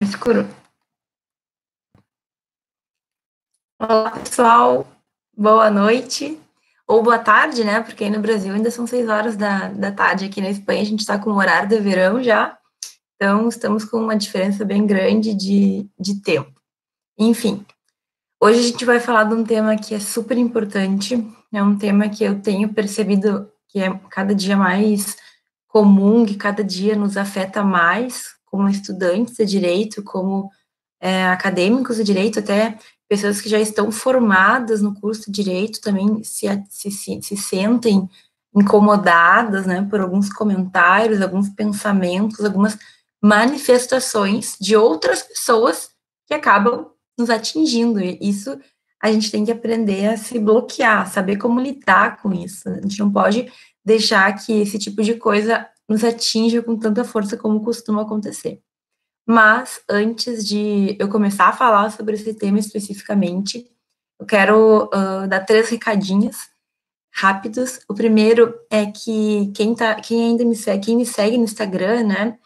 Escuro. Olá, pessoal. Boa noite. Ou boa tarde, né? Porque aí no Brasil ainda são seis horas da, da tarde. Aqui na Espanha a gente está com o horário de verão já. Então, estamos com uma diferença bem grande de, de tempo. Enfim, hoje a gente vai falar de um tema que é super importante. É um tema que eu tenho percebido que é cada dia mais comum, que cada dia nos afeta mais, como estudantes de direito, como é, acadêmicos de direito, até pessoas que já estão formadas no curso de direito também se, se, se, se sentem incomodadas, né, por alguns comentários, alguns pensamentos, algumas manifestações de outras pessoas que acabam nos atingindo. E isso a gente tem que aprender a se bloquear, saber como lidar com isso. A gente não pode deixar que esse tipo de coisa nos atinja com tanta força como costuma acontecer. Mas antes de eu começar a falar sobre esse tema especificamente, eu quero uh, dar três recadinhos rápidos. O primeiro é que quem, tá, quem ainda me segue, quem me segue no Instagram, né?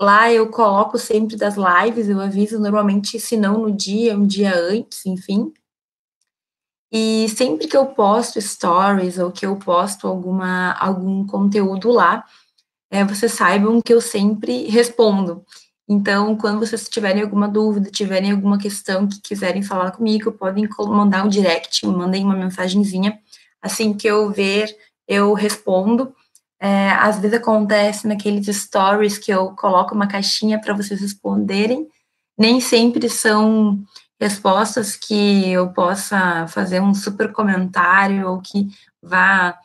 Lá eu coloco sempre das lives, eu aviso normalmente, se não no dia, um dia antes, enfim. E sempre que eu posto stories ou que eu posto alguma, algum conteúdo lá, é, vocês saibam que eu sempre respondo. Então, quando vocês tiverem alguma dúvida, tiverem alguma questão que quiserem falar comigo, podem mandar um direct, mandem uma mensagenzinha. Assim que eu ver, eu respondo. É, às vezes acontece naqueles stories que eu coloco uma caixinha para vocês responderem. Nem sempre são respostas que eu possa fazer um super comentário ou que vá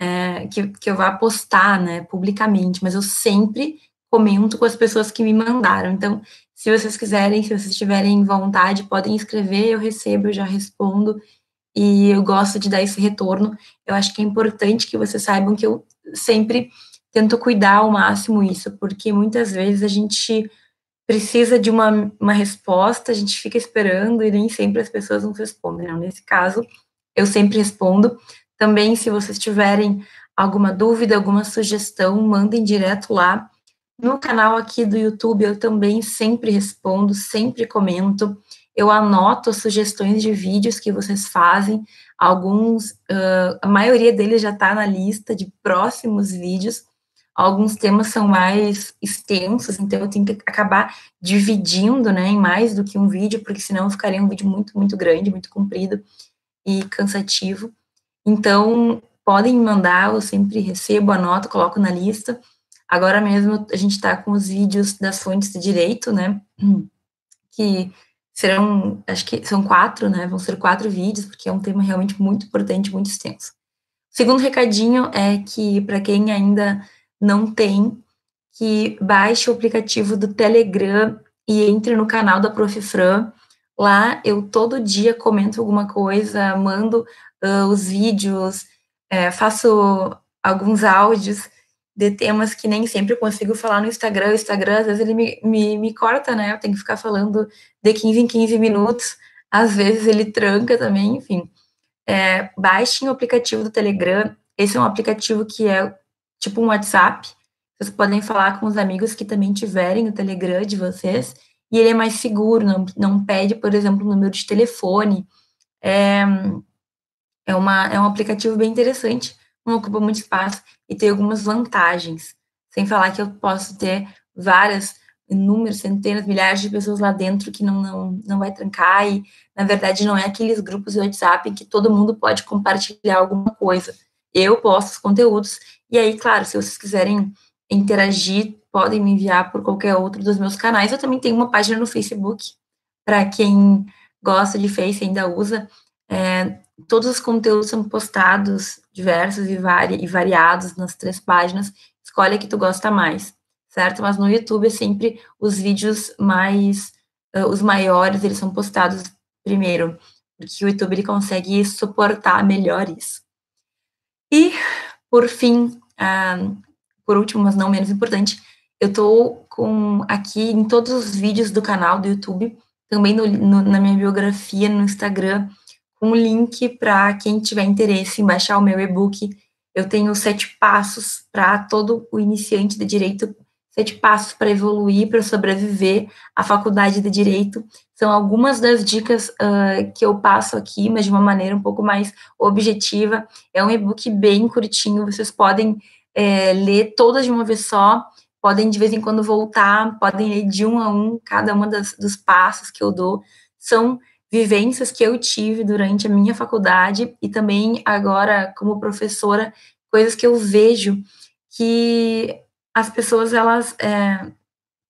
é, que, que eu vá postar, né, publicamente, mas eu sempre comento com as pessoas que me mandaram. Então, se vocês quiserem, se vocês tiverem vontade, podem escrever, eu recebo, eu já respondo, e eu gosto de dar esse retorno. Eu acho que é importante que vocês saibam que eu sempre tento cuidar ao máximo isso, porque muitas vezes a gente precisa de uma, uma resposta, a gente fica esperando e nem sempre as pessoas nos respondem. Não? Nesse caso, eu sempre respondo. Também, se vocês tiverem alguma dúvida, alguma sugestão, mandem direto lá. No canal aqui do YouTube, eu também sempre respondo, sempre comento. Eu anoto sugestões de vídeos que vocês fazem. Alguns, uh, a maioria deles já está na lista de próximos vídeos. Alguns temas são mais extensos, então eu tenho que acabar dividindo, né, em mais do que um vídeo, porque senão ficaria um vídeo muito, muito grande, muito comprido e cansativo. Então, podem mandar, eu sempre recebo, anoto, coloco na lista. Agora mesmo a gente está com os vídeos das fontes de direito, né? Que serão, acho que são quatro, né? Vão ser quatro vídeos, porque é um tema realmente muito importante, muito extenso. Segundo recadinho é que, para quem ainda não tem, que baixe o aplicativo do Telegram e entre no canal da Profifran. Lá eu todo dia comento alguma coisa, mando uh, os vídeos, é, faço alguns áudios de temas que nem sempre consigo falar no Instagram. O Instagram, às vezes, ele me, me, me corta, né? Eu tenho que ficar falando de 15 em 15 minutos. Às vezes ele tranca também, enfim. É, baixem o aplicativo do Telegram. Esse é um aplicativo que é tipo um WhatsApp. Vocês podem falar com os amigos que também tiverem o Telegram de vocês. E ele é mais seguro, não, não pede, por exemplo, o número de telefone. É, é, uma, é um aplicativo bem interessante, não ocupa muito espaço e tem algumas vantagens. Sem falar que eu posso ter várias, inúmeras, centenas, milhares de pessoas lá dentro que não, não, não vai trancar e, na verdade, não é aqueles grupos de WhatsApp em que todo mundo pode compartilhar alguma coisa. Eu posto os conteúdos e aí, claro, se vocês quiserem interagir, podem me enviar por qualquer outro dos meus canais. Eu também tenho uma página no Facebook, para quem gosta de Face ainda usa. É, todos os conteúdos são postados, diversos e, vari, e variados nas três páginas. Escolhe a que tu gosta mais, certo? Mas no YouTube é sempre os vídeos mais, uh, os maiores, eles são postados primeiro, porque o YouTube ele consegue suportar melhor isso. E, por fim, uh, por último, mas não menos importante, eu tô com aqui em todos os vídeos do canal do YouTube, também no, no, na minha biografia no Instagram, um link para quem tiver interesse em baixar o meu e-book. Eu tenho sete passos para todo o iniciante de direito sete passos para evoluir, para sobreviver à faculdade de direito. São algumas das dicas uh, que eu passo aqui, mas de uma maneira um pouco mais objetiva. É um e-book bem curtinho, vocês podem é, ler todas de uma vez só, podem de vez em quando voltar, podem ler de um a um cada uma das, dos passos que eu dou. São vivências que eu tive durante a minha faculdade e também agora como professora, coisas que eu vejo que as pessoas elas é,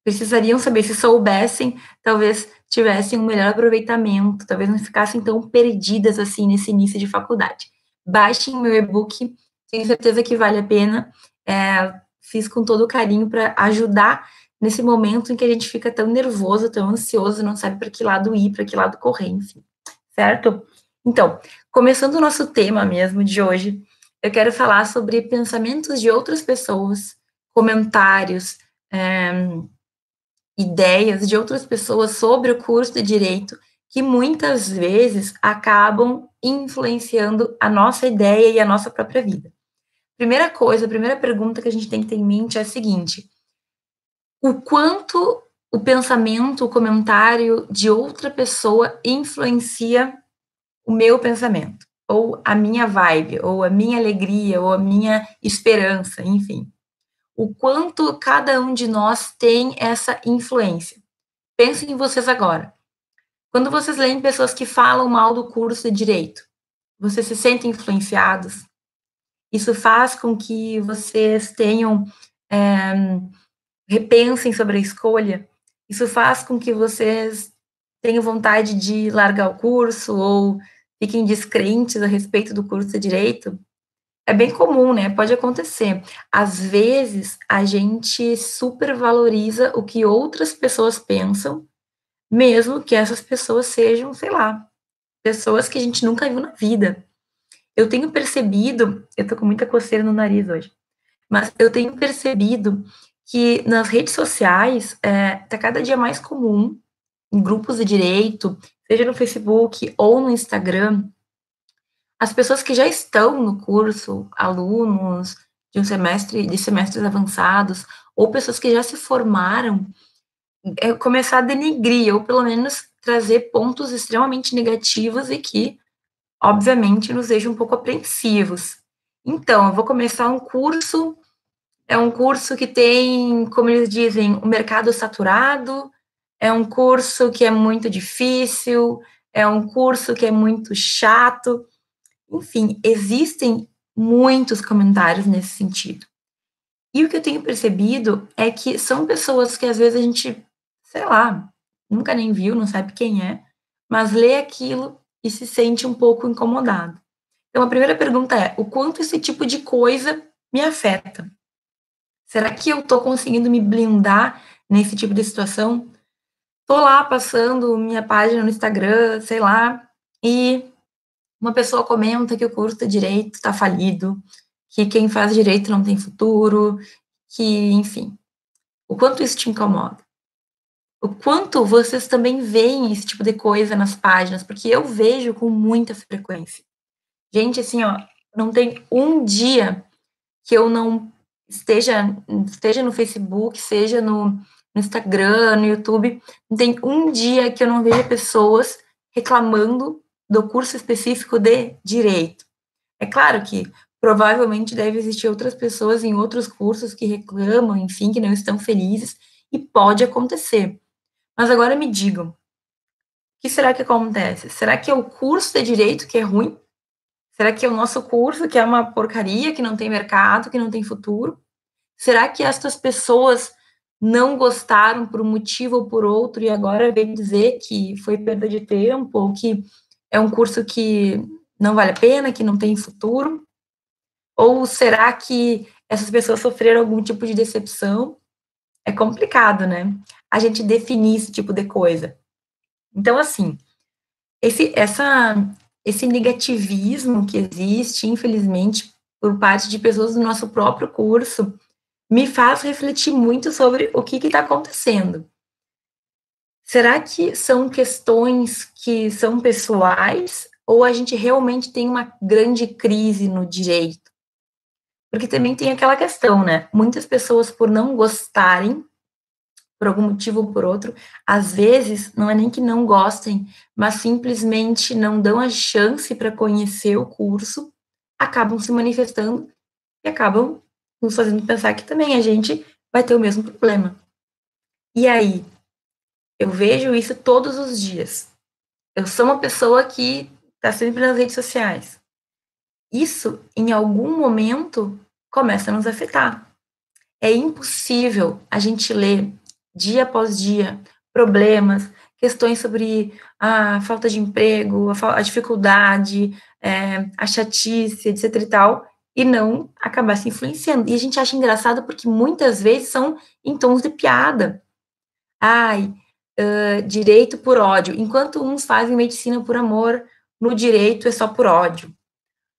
precisariam saber se soubessem, talvez tivessem um melhor aproveitamento, talvez não ficassem tão perdidas assim nesse início de faculdade. Baixem meu e-book, tenho certeza que vale a pena. É, fiz com todo carinho para ajudar nesse momento em que a gente fica tão nervoso, tão ansioso, não sabe para que lado ir, para que lado correr, enfim. Certo? Então, começando o nosso tema mesmo de hoje, eu quero falar sobre pensamentos de outras pessoas comentários, é, ideias de outras pessoas sobre o curso de direito que muitas vezes acabam influenciando a nossa ideia e a nossa própria vida. Primeira coisa, a primeira pergunta que a gente tem que ter em mente é a seguinte: o quanto o pensamento, o comentário de outra pessoa influencia o meu pensamento, ou a minha vibe, ou a minha alegria, ou a minha esperança, enfim o quanto cada um de nós tem essa influência. Pensem em vocês agora. Quando vocês leem pessoas que falam mal do curso de direito, vocês se sentem influenciados? Isso faz com que vocês tenham é, repensem sobre a escolha. Isso faz com que vocês tenham vontade de largar o curso ou fiquem descrentes a respeito do curso de direito é bem comum, né? Pode acontecer. Às vezes, a gente supervaloriza o que outras pessoas pensam, mesmo que essas pessoas sejam, sei lá, pessoas que a gente nunca viu na vida. Eu tenho percebido, eu tô com muita coceira no nariz hoje, mas eu tenho percebido que nas redes sociais é, tá cada dia mais comum, em grupos de direito, seja no Facebook ou no Instagram, as pessoas que já estão no curso, alunos de um semestre, de semestres avançados, ou pessoas que já se formaram, é começar a denegrir, ou pelo menos trazer pontos extremamente negativos e que, obviamente, nos deixam um pouco apreensivos. Então, eu vou começar um curso, é um curso que tem, como eles dizem, o um mercado saturado, é um curso que é muito difícil, é um curso que é muito chato. Enfim, existem muitos comentários nesse sentido. E o que eu tenho percebido é que são pessoas que às vezes a gente, sei lá, nunca nem viu, não sabe quem é, mas lê aquilo e se sente um pouco incomodado. Então a primeira pergunta é: o quanto esse tipo de coisa me afeta? Será que eu estou conseguindo me blindar nesse tipo de situação? Tô lá passando minha página no Instagram, sei lá, e uma pessoa comenta que o curso de direito está falido, que quem faz direito não tem futuro, que, enfim, o quanto isso te incomoda. O quanto vocês também veem esse tipo de coisa nas páginas, porque eu vejo com muita frequência. Gente, assim, ó, não tem um dia que eu não esteja, esteja no Facebook, seja no, no Instagram, no YouTube, não tem um dia que eu não veja pessoas reclamando do curso específico de direito. É claro que provavelmente deve existir outras pessoas em outros cursos que reclamam, enfim, que não estão felizes, e pode acontecer. Mas agora me digam, o que será que acontece? Será que é o curso de direito que é ruim? Será que é o nosso curso que é uma porcaria, que não tem mercado, que não tem futuro? Será que estas pessoas não gostaram por um motivo ou por outro e agora vem dizer que foi perda de tempo ou que é um curso que não vale a pena, que não tem futuro? Ou será que essas pessoas sofreram algum tipo de decepção? É complicado, né? A gente definir esse tipo de coisa. Então, assim, esse, essa, esse negativismo que existe, infelizmente, por parte de pessoas do nosso próprio curso, me faz refletir muito sobre o que está acontecendo. Será que são questões que são pessoais ou a gente realmente tem uma grande crise no direito? Porque também tem aquela questão, né? Muitas pessoas, por não gostarem, por algum motivo ou por outro, às vezes não é nem que não gostem, mas simplesmente não dão a chance para conhecer o curso, acabam se manifestando e acabam nos fazendo pensar que também a gente vai ter o mesmo problema. E aí, eu vejo isso todos os dias. Eu sou uma pessoa que está sempre nas redes sociais. Isso, em algum momento, começa a nos afetar. É impossível a gente ler dia após dia problemas, questões sobre a falta de emprego, a, a dificuldade, é, a chatice, etc e tal, e não acabar se influenciando. E a gente acha engraçado porque muitas vezes são em tons de piada. Ai, uh, direito por ódio. Enquanto uns fazem medicina por amor, no direito é só por ódio.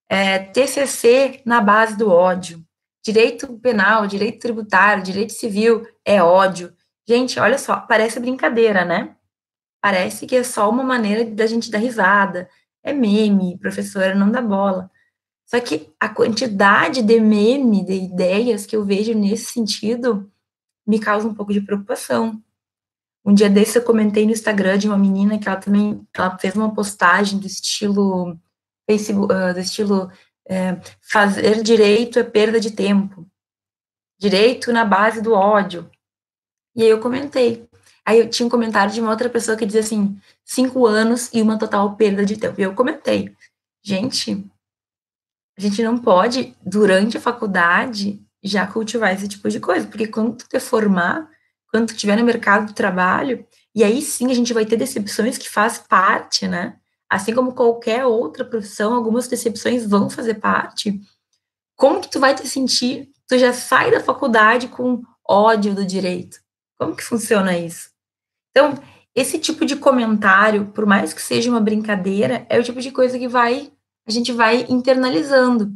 É, TCC na base do ódio. Direito penal, direito tributário, direito civil é ódio. Gente, olha só, parece brincadeira, né? Parece que é só uma maneira da gente dar risada. É meme, professora não dá bola. Só que a quantidade de meme, de ideias que eu vejo nesse sentido, me causa um pouco de preocupação. Um dia desse eu comentei no Instagram de uma menina que ela também ela fez uma postagem do estilo Facebook, uh, do estilo é, fazer direito é perda de tempo. Direito na base do ódio. E aí eu comentei. Aí eu tinha um comentário de uma outra pessoa que dizia assim, cinco anos e uma total perda de tempo. E eu comentei, gente, a gente não pode, durante a faculdade, já cultivar esse tipo de coisa, porque quando tu te formar, quando tu estiver no mercado de trabalho, e aí sim a gente vai ter decepções que faz parte, né? Assim como qualquer outra profissão, algumas decepções vão fazer parte. Como que tu vai te sentir? Tu já sai da faculdade com ódio do direito. Como que funciona isso? Então, esse tipo de comentário, por mais que seja uma brincadeira, é o tipo de coisa que vai a gente vai internalizando.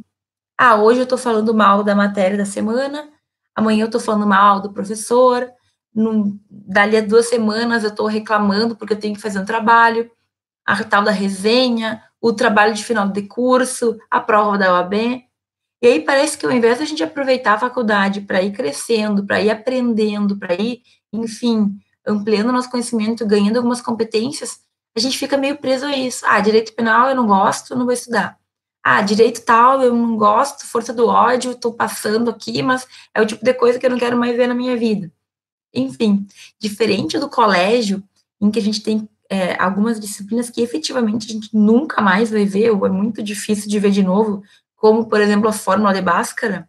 Ah, hoje eu tô falando mal da matéria da semana, amanhã eu tô falando mal do professor, num, dali a duas semanas eu estou reclamando porque eu tenho que fazer um trabalho, a tal da resenha, o trabalho de final de curso, a prova da OAB. E aí parece que ao invés da gente aproveitar a faculdade para ir crescendo, para ir aprendendo, para ir, enfim, ampliando nosso conhecimento, ganhando algumas competências, a gente fica meio preso a isso. Ah, direito penal eu não gosto, não vou estudar. Ah, direito tal, eu não gosto, força do ódio, estou passando aqui, mas é o tipo de coisa que eu não quero mais ver na minha vida. Enfim, diferente do colégio, em que a gente tem é, algumas disciplinas que efetivamente a gente nunca mais vai ver, ou é muito difícil de ver de novo, como, por exemplo, a fórmula de Bhaskara,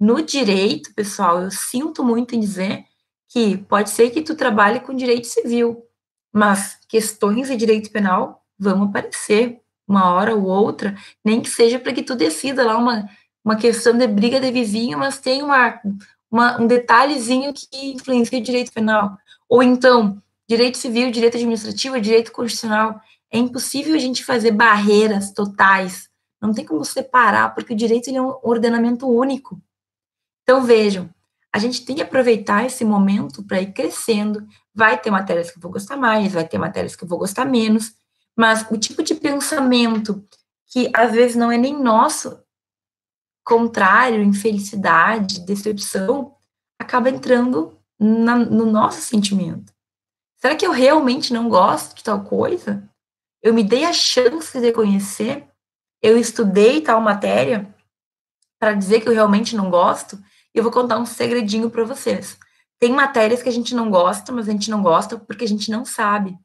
no direito, pessoal, eu sinto muito em dizer que pode ser que tu trabalhe com direito civil, mas questões de direito penal vão aparecer uma hora ou outra, nem que seja para que tu decida lá uma, uma questão de briga de vizinho, mas tem uma, uma, um detalhezinho que influencia o direito penal. Ou então, direito civil, direito administrativo, direito constitucional. É impossível a gente fazer barreiras totais. Não tem como separar, porque o direito é um ordenamento único. Então, vejam, a gente tem que aproveitar esse momento para ir crescendo. Vai ter matérias que eu vou gostar mais, vai ter matérias que eu vou gostar menos, mas o tipo de pensamento que às vezes não é nem nosso, contrário, infelicidade, decepção, acaba entrando na, no nosso sentimento. Será que eu realmente não gosto de tal coisa? Eu me dei a chance de conhecer? Eu estudei tal matéria para dizer que eu realmente não gosto? E eu vou contar um segredinho para vocês. Tem matérias que a gente não gosta, mas a gente não gosta porque a gente não sabe.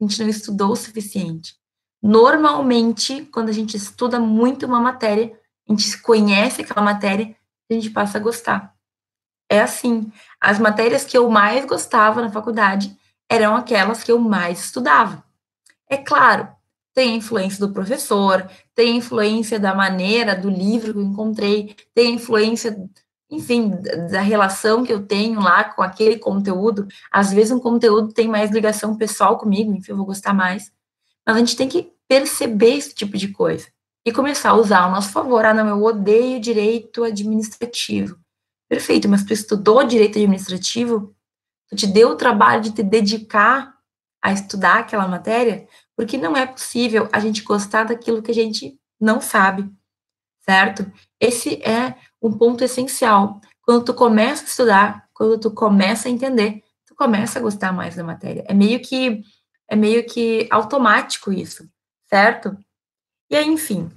A gente não estudou o suficiente. Normalmente, quando a gente estuda muito uma matéria, a gente conhece aquela matéria, a gente passa a gostar. É assim, as matérias que eu mais gostava na faculdade eram aquelas que eu mais estudava. É claro, tem influência do professor, tem influência da maneira do livro que eu encontrei, tem influência, enfim, da relação que eu tenho lá com aquele conteúdo. Às vezes um conteúdo tem mais ligação pessoal comigo, enfim, eu vou gostar mais. Mas a gente tem que perceber esse tipo de coisa e começar a usar ao nosso favor. Ah, não, eu odeio direito administrativo. Perfeito, mas tu estudou direito administrativo? Tu te deu o trabalho de te dedicar a estudar aquela matéria? Porque não é possível a gente gostar daquilo que a gente não sabe, certo? Esse é um ponto essencial. Quando tu começa a estudar, quando tu começa a entender, tu começa a gostar mais da matéria. É meio que é meio que automático isso, certo? E aí, enfim,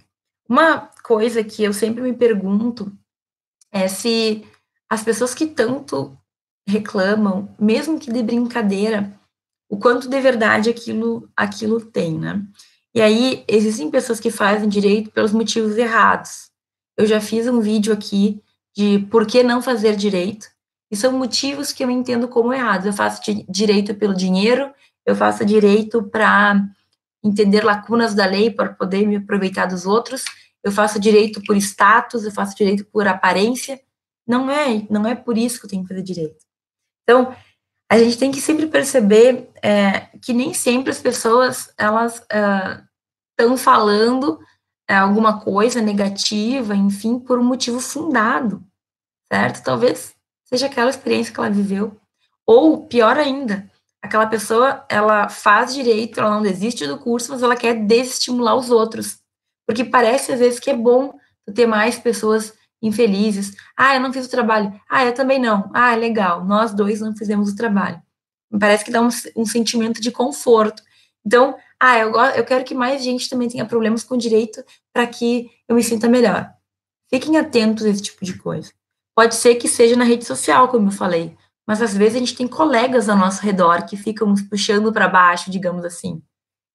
uma coisa que eu sempre me pergunto é se as pessoas que tanto reclamam, mesmo que de brincadeira, o quanto de verdade aquilo, aquilo tem, né? E aí, existem pessoas que fazem direito pelos motivos errados. Eu já fiz um vídeo aqui de por que não fazer direito, e são motivos que eu entendo como errados. Eu faço direito pelo dinheiro, eu faço direito para entender lacunas da lei para poder me aproveitar dos outros, eu faço direito por status, eu faço direito por aparência. Não é, não é por isso que eu tenho que fazer direito. Então, a gente tem que sempre perceber é, que nem sempre as pessoas elas estão é, falando é, alguma coisa negativa, enfim, por um motivo fundado, certo? Talvez seja aquela experiência que ela viveu, ou pior ainda, aquela pessoa ela faz direito, ela não desiste do curso, mas ela quer desestimular os outros, porque parece às vezes que é bom ter mais pessoas infelizes. Ah, eu não fiz o trabalho. Ah, eu também não. Ah, legal. Nós dois não fizemos o trabalho. Parece que dá um, um sentimento de conforto. Então, ah, eu, eu quero que mais gente também tenha problemas com direito para que eu me sinta melhor. Fiquem atentos a esse tipo de coisa. Pode ser que seja na rede social, como eu falei, mas às vezes a gente tem colegas ao nosso redor que ficam nos puxando para baixo, digamos assim.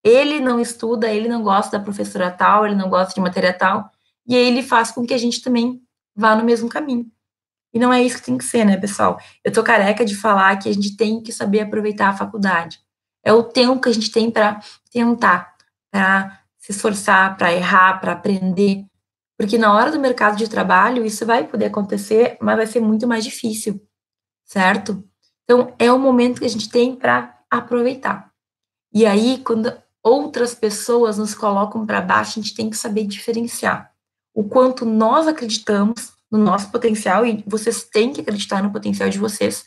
Ele não estuda, ele não gosta da professora tal, ele não gosta de matéria tal, e aí ele faz com que a gente também vá no mesmo caminho. E não é isso que tem que ser, né, pessoal? Eu tô careca de falar que a gente tem que saber aproveitar a faculdade. É o tempo que a gente tem para tentar, para se esforçar, para errar, para aprender. Porque na hora do mercado de trabalho, isso vai poder acontecer, mas vai ser muito mais difícil, certo? Então, é o momento que a gente tem para aproveitar. E aí, quando outras pessoas nos colocam para baixo, a gente tem que saber diferenciar o quanto nós acreditamos no nosso potencial e vocês têm que acreditar no potencial de vocês.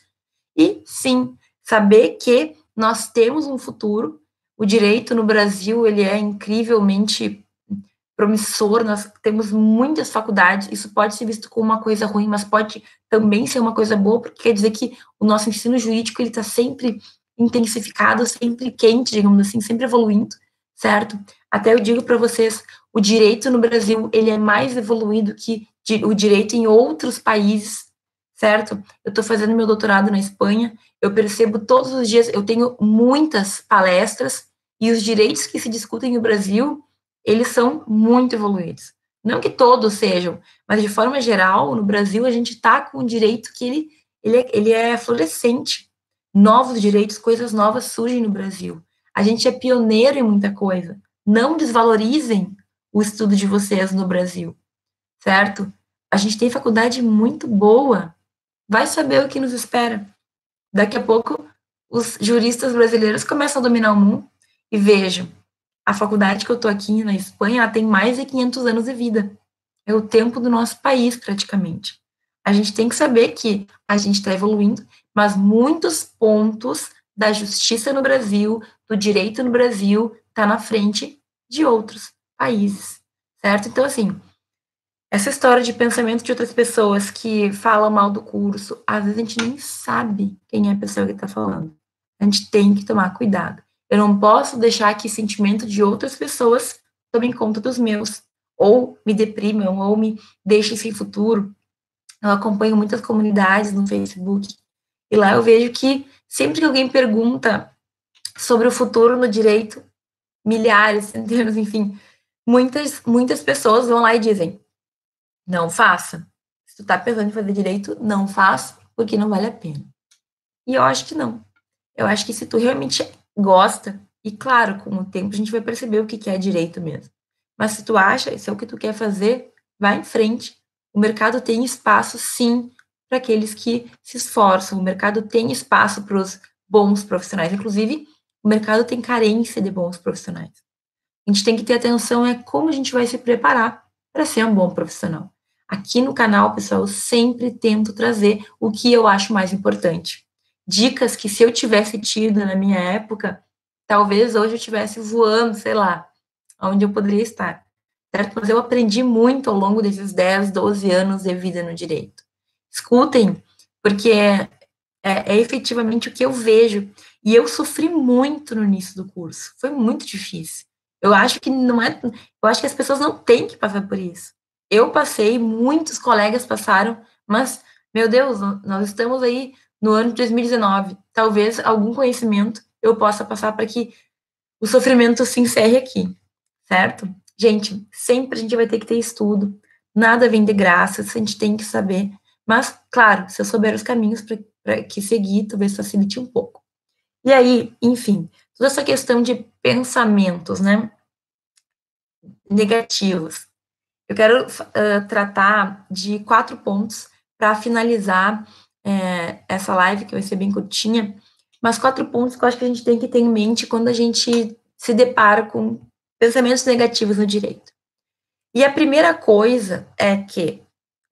E sim, saber que nós temos um futuro. O direito no Brasil, ele é incrivelmente promissor, nós temos muitas faculdades, isso pode ser visto como uma coisa ruim, mas pode também ser uma coisa boa, porque quer dizer que o nosso ensino jurídico ele está sempre intensificado, sempre quente, digamos assim, sempre evoluindo, certo? Até eu digo para vocês, o direito no Brasil ele é mais evoluído que o direito em outros países, certo? Eu estou fazendo meu doutorado na Espanha, eu percebo todos os dias, eu tenho muitas palestras e os direitos que se discutem no Brasil, eles são muito evoluídos. Não que todos sejam, mas de forma geral, no Brasil a gente está com um direito que ele, ele, é, ele é florescente. Novos direitos, coisas novas surgem no Brasil. A gente é pioneiro em muita coisa. Não desvalorizem o estudo de vocês no Brasil, certo? A gente tem faculdade muito boa, vai saber o que nos espera. Daqui a pouco, os juristas brasileiros começam a dominar o mundo e vejam, a faculdade que eu estou aqui na Espanha, ela tem mais de 500 anos de vida. É o tempo do nosso país, praticamente. A gente tem que saber que a gente está evoluindo, mas muitos pontos da justiça no Brasil, do direito no Brasil, está na frente de outros países, certo? Então, assim, essa história de pensamento de outras pessoas que falam mal do curso, às vezes a gente nem sabe quem é a pessoa que está falando. A gente tem que tomar cuidado. Eu não posso deixar que sentimento de outras pessoas tomem conta dos meus, ou me deprimam, ou me deixem sem futuro. Eu acompanho muitas comunidades no Facebook, e lá eu vejo que sempre que alguém pergunta sobre o futuro no direito, milhares, centenas, enfim, muitas, muitas pessoas vão lá e dizem: não faça. Se tu tá pensando em fazer direito, não faça, porque não vale a pena. E eu acho que não. Eu acho que se tu realmente gosta, e claro, com o tempo a gente vai perceber o que é direito mesmo. Mas se tu acha, isso é o que tu quer fazer, vai em frente. O mercado tem espaço, sim, para aqueles que se esforçam. O mercado tem espaço para os bons profissionais. Inclusive, o mercado tem carência de bons profissionais. A gente tem que ter atenção é como a gente vai se preparar para ser um bom profissional. Aqui no canal, pessoal, eu sempre tento trazer o que eu acho mais importante. Dicas que se eu tivesse tido na minha época, talvez hoje eu estivesse voando, sei lá, onde eu poderia estar. certo? Mas eu aprendi muito ao longo desses 10, 12 anos de vida no direito. Escutem, porque é, é, efetivamente o que eu vejo. E eu sofri muito no início do curso. Foi muito difícil. Eu acho que não é. Eu acho que as pessoas não têm que passar por isso. Eu passei, muitos colegas passaram, mas, meu Deus, nós estamos aí no ano de 2019. Talvez algum conhecimento eu possa passar para que o sofrimento se encerre aqui, certo? Gente, sempre a gente vai ter que ter estudo, nada vem de graça, a gente tem que saber. Mas, claro, se eu souber os caminhos para que seguir, talvez facilite um pouco. E aí, enfim, toda essa questão de pensamentos, né? Negativos. Eu quero uh, tratar de quatro pontos para finalizar é, essa live, que vai ser bem curtinha, mas quatro pontos que eu acho que a gente tem que ter em mente quando a gente se depara com pensamentos negativos no direito. E a primeira coisa é que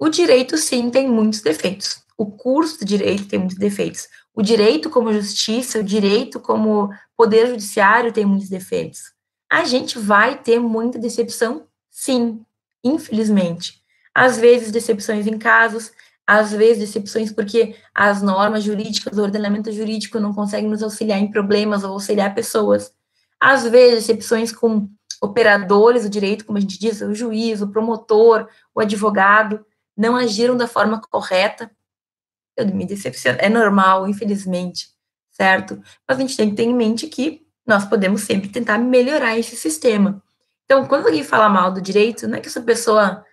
o direito, sim, tem muitos defeitos. O curso de direito tem muitos defeitos. O direito como justiça, o direito como poder judiciário tem muitos defeitos. A gente vai ter muita decepção, sim, infelizmente. Às vezes, decepções em casos, às vezes decepções porque as normas jurídicas, o ordenamento jurídico não conseguem nos auxiliar em problemas ou auxiliar pessoas. Às vezes decepções com operadores do direito, como a gente diz, o juiz, o promotor, o advogado, não agiram da forma correta. Eu me decepciono, é normal, infelizmente, certo? Mas a gente tem que ter em mente que nós podemos sempre tentar melhorar esse sistema. Então, quando alguém fala mal do direito, não é que essa pessoa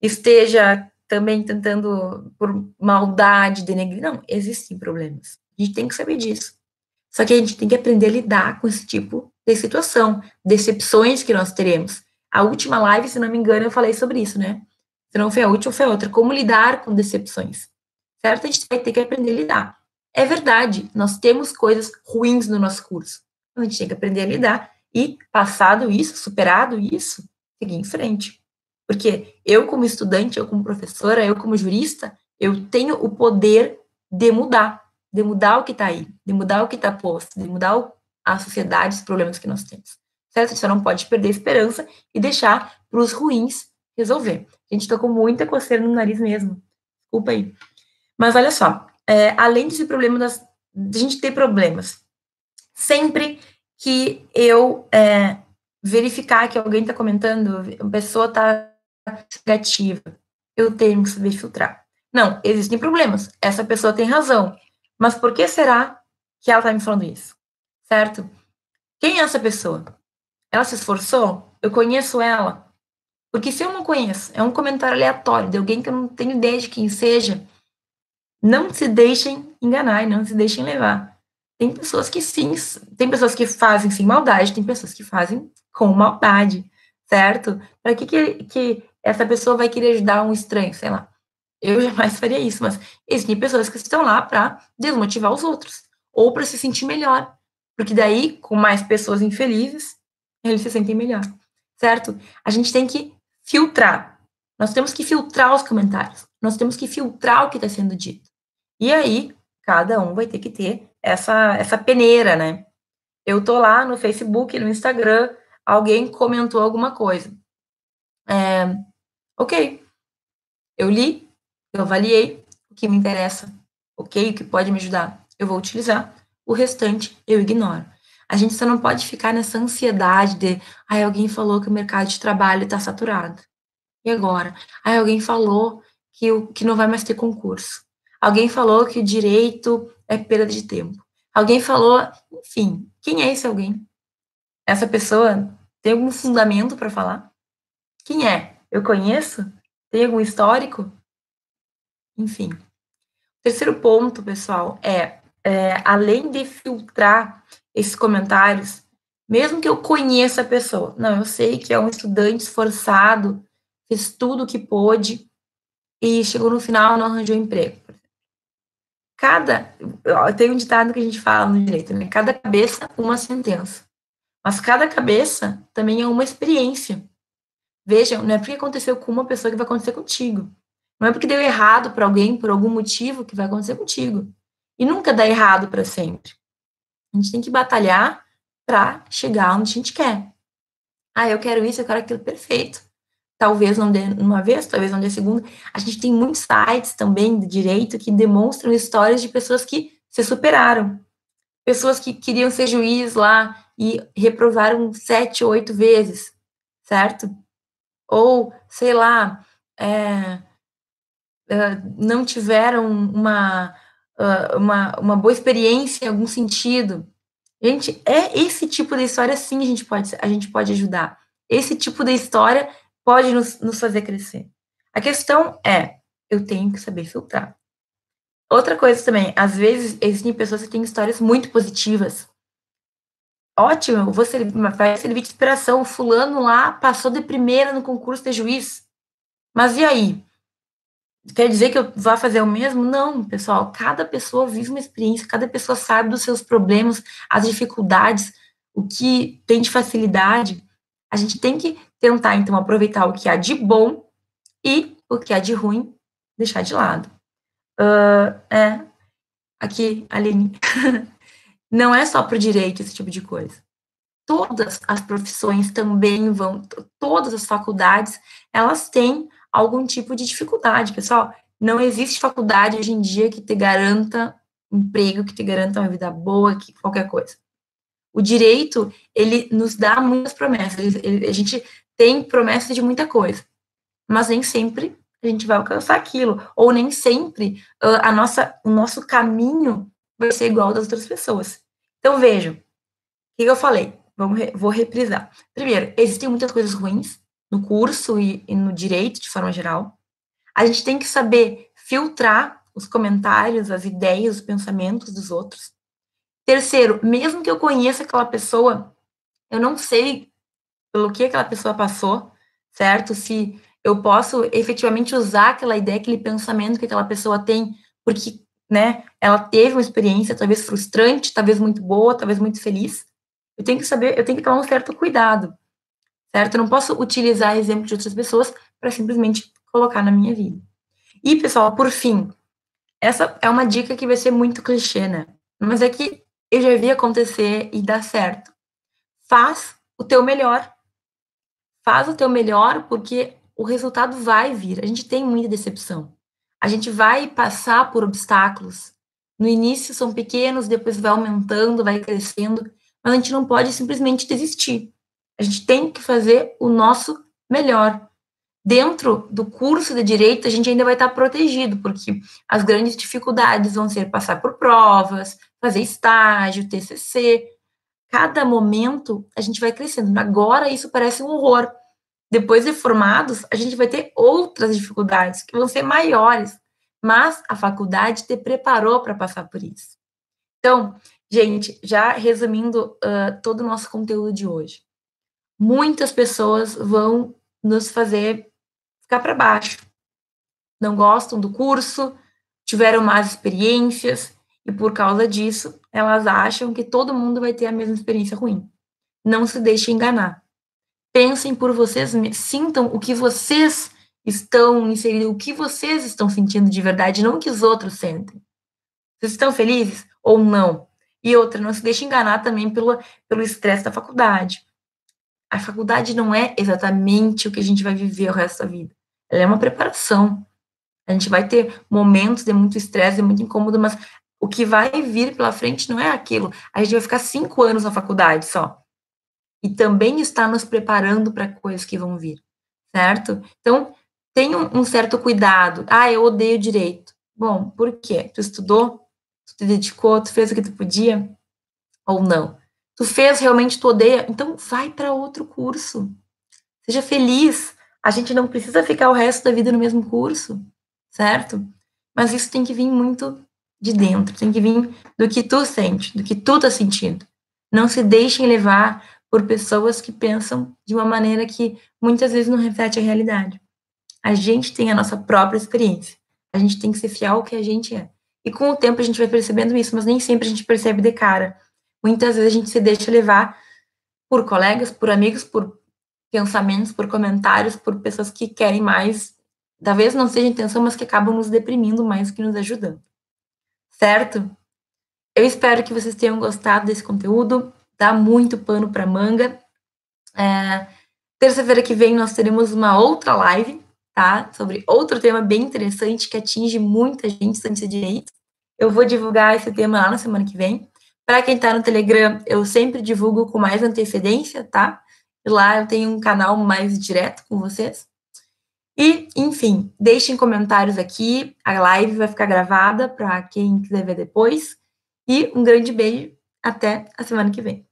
esteja também tentando, por maldade, denegrir. Não, existem problemas. A gente tem que saber disso. Só que a gente tem que aprender a lidar com esse tipo de situação, decepções que nós teremos. A última live, se não me engano, eu falei sobre isso, né? Se não foi a última, foi a outra. Como lidar com decepções. Certo? A gente vai ter que aprender a lidar. É verdade, nós temos coisas ruins no nosso curso. A gente tem que aprender a lidar e, passado isso, superado isso, seguir em frente. Porque eu, como estudante, eu como professora, eu como jurista, eu tenho o poder de mudar, de mudar o que está aí, de mudar o que está posto, de mudar a sociedade, os problemas que nós temos. Certo? Você não pode perder a esperança e deixar para os ruins resolver. A gente está com muita coceira no nariz mesmo. Desculpa aí. Mas olha só, é, além desse problema das, de a gente ter problemas, sempre que eu é, verificar que alguém está comentando, a pessoa está negativa. Eu tenho que saber filtrar. Não, existem problemas. Essa pessoa tem razão. Mas por que será que ela está me falando isso? Certo? Quem é essa pessoa? Ela se esforçou? Eu conheço ela? Porque se eu não conheço, é um comentário aleatório de alguém que eu não tenho ideia de quem seja, não se deixem enganar e não se deixem levar. Tem pessoas que sim, tem pessoas que fazem sem maldade, tem pessoas que fazem com maldade, certo? Para que, que, que essa pessoa vai querer ajudar um estranho, sei lá. Eu jamais faria isso, mas existem pessoas que estão lá para desmotivar os outros ou para se sentir melhor, porque daí, com mais pessoas infelizes, eles se sentem melhor, certo? A gente tem que filtrar. Nós temos que filtrar os comentários. Nós temos que filtrar o que está sendo dito. E aí, cada um vai ter que ter essa, essa peneira, né? Eu tô lá no Facebook, no Instagram, alguém comentou alguma coisa. É, Ok. Eu li, eu avaliei o que me interessa, ok, o que pode me ajudar, eu vou utilizar. O restante eu ignoro. A gente só não pode ficar nessa ansiedade de, ai, alguém falou que o mercado de trabalho está saturado. E agora? Ai, alguém falou que, o, que não vai mais ter concurso. Alguém falou que o direito é perda de tempo. Alguém falou, enfim, quem é esse alguém? Essa pessoa tem algum fundamento para falar? Quem é? eu conheço? Tem algum histórico? Enfim. Terceiro ponto, pessoal, é, é além de filtrar esses comentários, mesmo que eu conheça a pessoa, não, eu sei que é um estudante esforçado, fez tudo o que pôde e chegou no final não arranjou emprego. Cada, tem um ditado que a gente fala no direito, né? Cada cabeça, uma sentença. Mas cada cabeça também é uma experiência. Vejam, não é porque aconteceu com uma pessoa que vai acontecer contigo. Não é porque deu errado para alguém por algum motivo que vai acontecer contigo. E nunca dá errado para sempre. A gente tem que batalhar para chegar onde a gente quer. Ah, eu quero isso, eu quero aquilo perfeito. talvez não dê uma vez, talvez não dê segunda. A gente tem muitos sites também de direito que demonstram histórias de pessoas que se superaram. Pessoas que queriam ser juiz lá e reprovaram sete, oito vezes, certo? Ou, sei lá, é, é, não tiveram uma, uh, uma, uma boa experiência em algum sentido. Gente, é esse tipo de história sim a gente pode, a gente pode ajudar. Esse tipo de história pode nos, nos fazer crescer. A questão é, eu tenho que saber filtrar. Outra coisa também, às vezes existem pessoas que têm histórias muito positivas. Ótimo, você vai servir de inspiração. Fulano lá passou de primeira no concurso de juiz. Mas e aí? Quer dizer que eu vá fazer o mesmo? Não, pessoal. Cada pessoa vive uma experiência, cada pessoa sabe dos seus problemas, as dificuldades, o que tem de facilidade. A gente tem que tentar, então, aproveitar o que há de bom e o que há de ruim, deixar de lado. Uh, é, aqui, Aline. Não é só para o direito esse tipo de coisa. Todas as profissões também vão, todas as faculdades, elas têm algum tipo de dificuldade, pessoal. Não existe faculdade hoje em dia que te garanta emprego, que te garanta uma vida boa, que qualquer coisa. O direito, ele nos dá muitas promessas. Ele, a gente tem promessas de muita coisa, mas nem sempre a gente vai alcançar aquilo, ou nem sempre uh, a nossa, o nosso caminho vai ser igual das outras pessoas. Então, vejam, o que eu falei? Vamos, vou reprisar. Primeiro, existem muitas coisas ruins, no curso e, e no direito de forma geral. A gente tem que saber filtrar os comentários, as ideias, os pensamentos dos outros. Terceiro, mesmo que eu conheça aquela pessoa, eu não sei pelo que aquela pessoa passou, certo? Se eu posso efetivamente usar aquela ideia, aquele pensamento que aquela pessoa tem, porque, né, ela teve uma experiência talvez frustrante, talvez muito boa, talvez muito feliz. Eu tenho que saber, eu tenho que tomar um certo cuidado certo? Eu não posso utilizar exemplos de outras pessoas para simplesmente colocar na minha vida. E, pessoal, por fim, essa é uma dica que vai ser muito clichê, né? Mas é que eu já vi acontecer e dar certo. Faz o teu melhor. Faz o teu melhor porque o resultado vai vir. A gente tem muita decepção. A gente vai passar por obstáculos. No início são pequenos, depois vai aumentando, vai crescendo, mas a gente não pode simplesmente desistir. A gente tem que fazer o nosso melhor. Dentro do curso de direito, a gente ainda vai estar protegido, porque as grandes dificuldades vão ser passar por provas, fazer estágio, TCC. Cada momento a gente vai crescendo. Agora isso parece um horror. Depois de formados, a gente vai ter outras dificuldades que vão ser maiores, mas a faculdade te preparou para passar por isso. Então, gente, já resumindo uh, todo o nosso conteúdo de hoje muitas pessoas vão nos fazer ficar para baixo. Não gostam do curso, tiveram más experiências e por causa disso, elas acham que todo mundo vai ter a mesma experiência ruim. Não se deixem enganar. Pensem por vocês, sintam o que vocês estão inserindo, o que vocês estão sentindo de verdade, não o que os outros sentem. Vocês estão felizes ou não? E outra, não se deixe enganar também pelo pelo estresse da faculdade, a faculdade não é exatamente o que a gente vai viver o resto da vida. Ela é uma preparação. A gente vai ter momentos de muito estresse, de muito incômodo, mas o que vai vir pela frente não é aquilo. A gente vai ficar cinco anos na faculdade só. E também está nos preparando para coisas que vão vir, certo? Então, tenha um, um certo cuidado. Ah, eu odeio direito. Bom, por quê? Tu estudou? Tu te dedicou? Tu fez o que tu podia? Ou não? Tu fez realmente, tu odeia, então vai para outro curso. Seja feliz. A gente não precisa ficar o resto da vida no mesmo curso, certo? Mas isso tem que vir muito de dentro, tem que vir do que tu sente, do que tu tá sentindo. Não se deixem levar por pessoas que pensam de uma maneira que muitas vezes não reflete a realidade. A gente tem a nossa própria experiência. A gente tem que ser fiel ao que a gente é. E com o tempo a gente vai percebendo isso, mas nem sempre a gente percebe de cara. Muitas vezes a gente se deixa levar por colegas, por amigos, por pensamentos, por comentários, por pessoas que querem mais, talvez não seja intenção, mas que acabam nos deprimindo mais que nos ajudando. Certo? Eu espero que vocês tenham gostado desse conteúdo. Dá muito pano para manga. É, Terça-feira que vem nós teremos uma outra live, tá? Sobre outro tema bem interessante que atinge muita gente, de direito. Eu vou divulgar esse tema lá na semana que vem. Para quem está no Telegram, eu sempre divulgo com mais antecedência, tá? Lá eu tenho um canal mais direto com vocês. E, enfim, deixem comentários aqui. A live vai ficar gravada para quem quiser ver depois. E um grande beijo. Até a semana que vem.